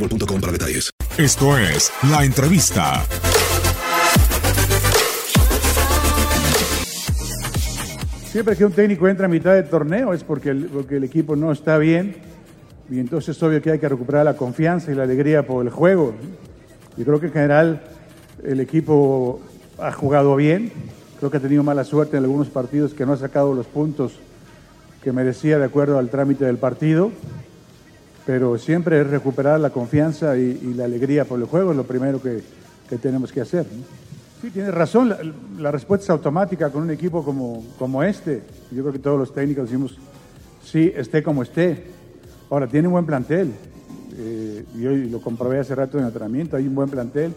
boostmobile.com para detalles. Esto es La Entrevista. Siempre que un técnico entra a mitad de torneo es porque el, porque el equipo no está bien y entonces es obvio que hay que recuperar la confianza y la alegría por el juego. Yo creo que en general el equipo ha jugado bien, creo que ha tenido mala suerte en algunos partidos que no ha sacado los puntos que merecía de acuerdo al trámite del partido, pero siempre es recuperar la confianza y, y la alegría por el juego, es lo primero que, que tenemos que hacer. ¿no? Sí, tienes razón, la, la respuesta es automática con un equipo como, como este. Yo creo que todos los técnicos decimos, sí, esté como esté. Ahora, tiene un buen plantel. Eh, y hoy lo comprobé hace rato en el entrenamiento, hay un buen plantel.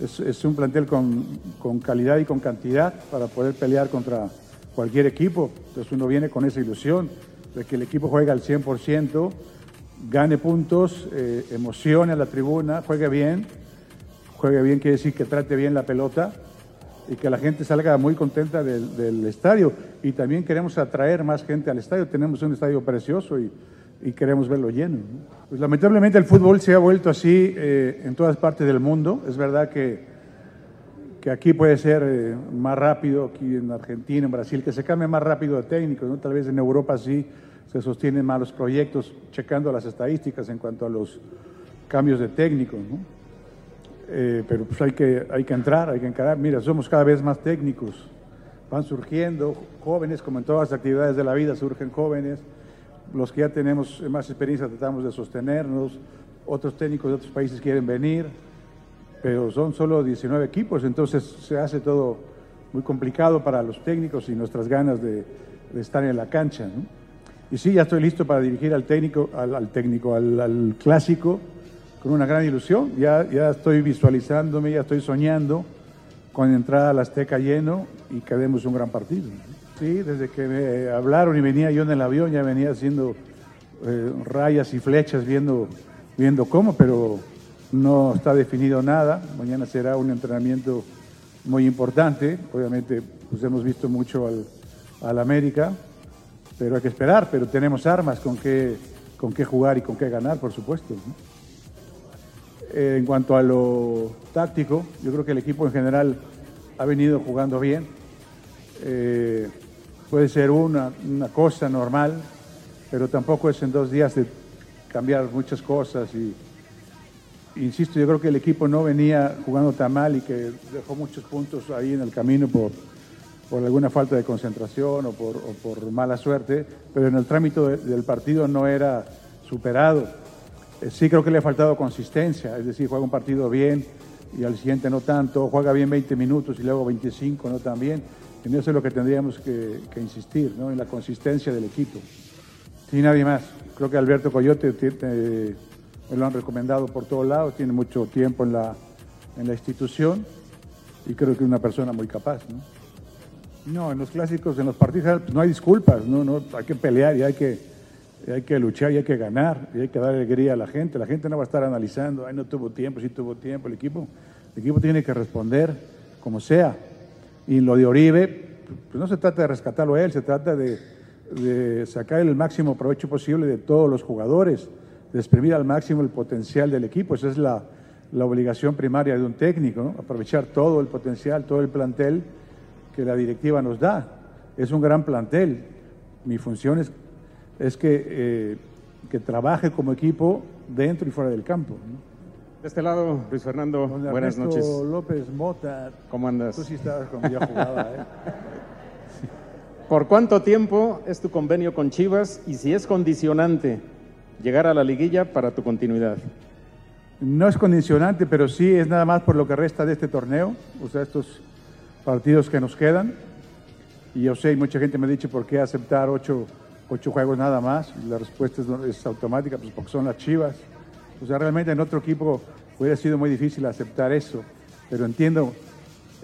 Es, es un plantel con, con calidad y con cantidad para poder pelear contra cualquier equipo. Entonces uno viene con esa ilusión de que el equipo juegue al 100%, gane puntos, eh, emocione a la tribuna, juegue bien. Juegue bien quiere decir que trate bien la pelota y que la gente salga muy contenta del, estadio. Y también queremos atraer más gente al estadio. Tenemos un estadio precioso y, queremos verlo lleno. ¿no? Pues lamentablemente el fútbol se ha vuelto así eh, en todas partes del mundo. Es verdad que, que aquí puede ser eh, más rápido, aquí en Argentina, en Brasil, que se cambie más rápido de técnico. ¿no? Tal vez en Europa sí se sostienen más los proyectos, checando las estadísticas en cuanto a los cambios de técnicos. ¿no? Eh, pero pues hay que, hay que entrar, hay que encarar. Mira, somos cada vez más técnicos, van surgiendo jóvenes, como en todas las actividades de la vida, surgen jóvenes. Los que ya tenemos más experiencia tratamos de sostenernos, otros técnicos de otros países quieren venir, pero son solo 19 equipos, entonces se hace todo muy complicado para los técnicos y nuestras ganas de, estar en la cancha. Y sí, ya estoy listo para dirigir al técnico, al, al técnico, al, al clásico con una gran ilusión. Ya, ya estoy visualizándome, ya estoy soñando con entrada al Azteca lleno y que demos un gran partido. Sí, desde que me hablaron y venía yo en el avión, ya venía haciendo eh, rayas y flechas viendo, viendo cómo, pero no está definido nada. Mañana será un entrenamiento muy importante. Obviamente, pues hemos visto mucho al, al América, pero hay que esperar. Pero tenemos armas con qué, con qué jugar y con qué ganar, por supuesto. en cuanto a lo táctico, yo creo que el equipo en general ha venido jugando bien. Eh, puede ser una, una, cosa normal, pero tampoco es en dos días de cambiar muchas cosas. Y, insisto, yo creo que el equipo no venía jugando tan mal y que dejó muchos puntos ahí en el camino por, por alguna falta de concentración o por, mala suerte, pero en el trámite de, del partido no era superado Eh, sí creo que le ha faltado consistencia, es decir, juega un partido bien y al siguiente no tanto, juega bien 20 minutos y luego 25 no tan bien. En eso es lo que tendríamos que, insistir, ¿no? en la consistencia del equipo. Sin nadie más. Creo que Alberto Coyote me lo han recomendado por todos lados, tiene mucho tiempo en la, en la institución y creo que es una persona muy capaz. ¿no? No, en los clásicos, en los partidos pues, no hay disculpas, ¿no? No, hay que pelear y hay que, hay que luchar y hay que ganar y hay que dar alegría a la gente. La gente no va a estar analizando, ay, no tuvo tiempo, sí tuvo tiempo. El equipo, el equipo tiene que responder como sea. Y lo de Oribe, pues no se trata de rescatarlo a él, se trata de, de sacar el máximo provecho posible de todos los jugadores, de exprimir al máximo el potencial del equipo. Esa es la, la obligación primaria de un técnico, aprovechar todo el potencial, todo el plantel que la directiva nos da. Es un gran plantel. Mi función es, es que, eh, que trabaje como equipo dentro y fuera del campo. De este lado, Luis Fernando, buenas noches. López Mota. ¿Cómo andas? Tú sí estabas cuando yo jugaba, ¿eh? ¿Por cuánto tiempo es tu convenio con Chivas y si es condicionante llegar a la liguilla para tu continuidad? No es condicionante, pero sí es nada más por lo que resta de este torneo, o sea, estos partidos que nos quedan. Y yo sé, mucha gente me ha dicho por qué aceptar ocho, ocho juegos nada más. la respuesta es, automática, pues porque son las chivas. O sea, realmente en otro equipo hubiera sido muy difícil aceptar eso, pero entiendo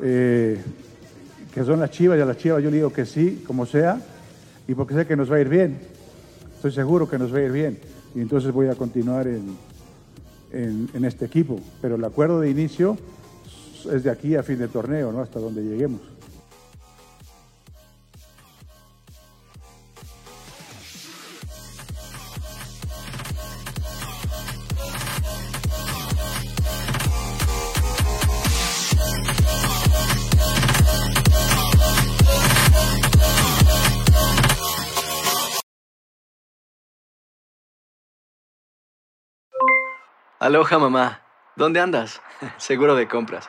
eh, que son las chivas y a las chivas yo le digo que sí, como sea, y porque sé que nos va a ir bien. Estoy seguro que nos va a ir bien. Y entonces voy a continuar en, en, este equipo, pero el acuerdo de inicio es de aquí a fin de torneo, ¿no? hasta donde lleguemos. Aloha mamá, ¿dónde andas? Seguro de compras.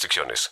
restricciones.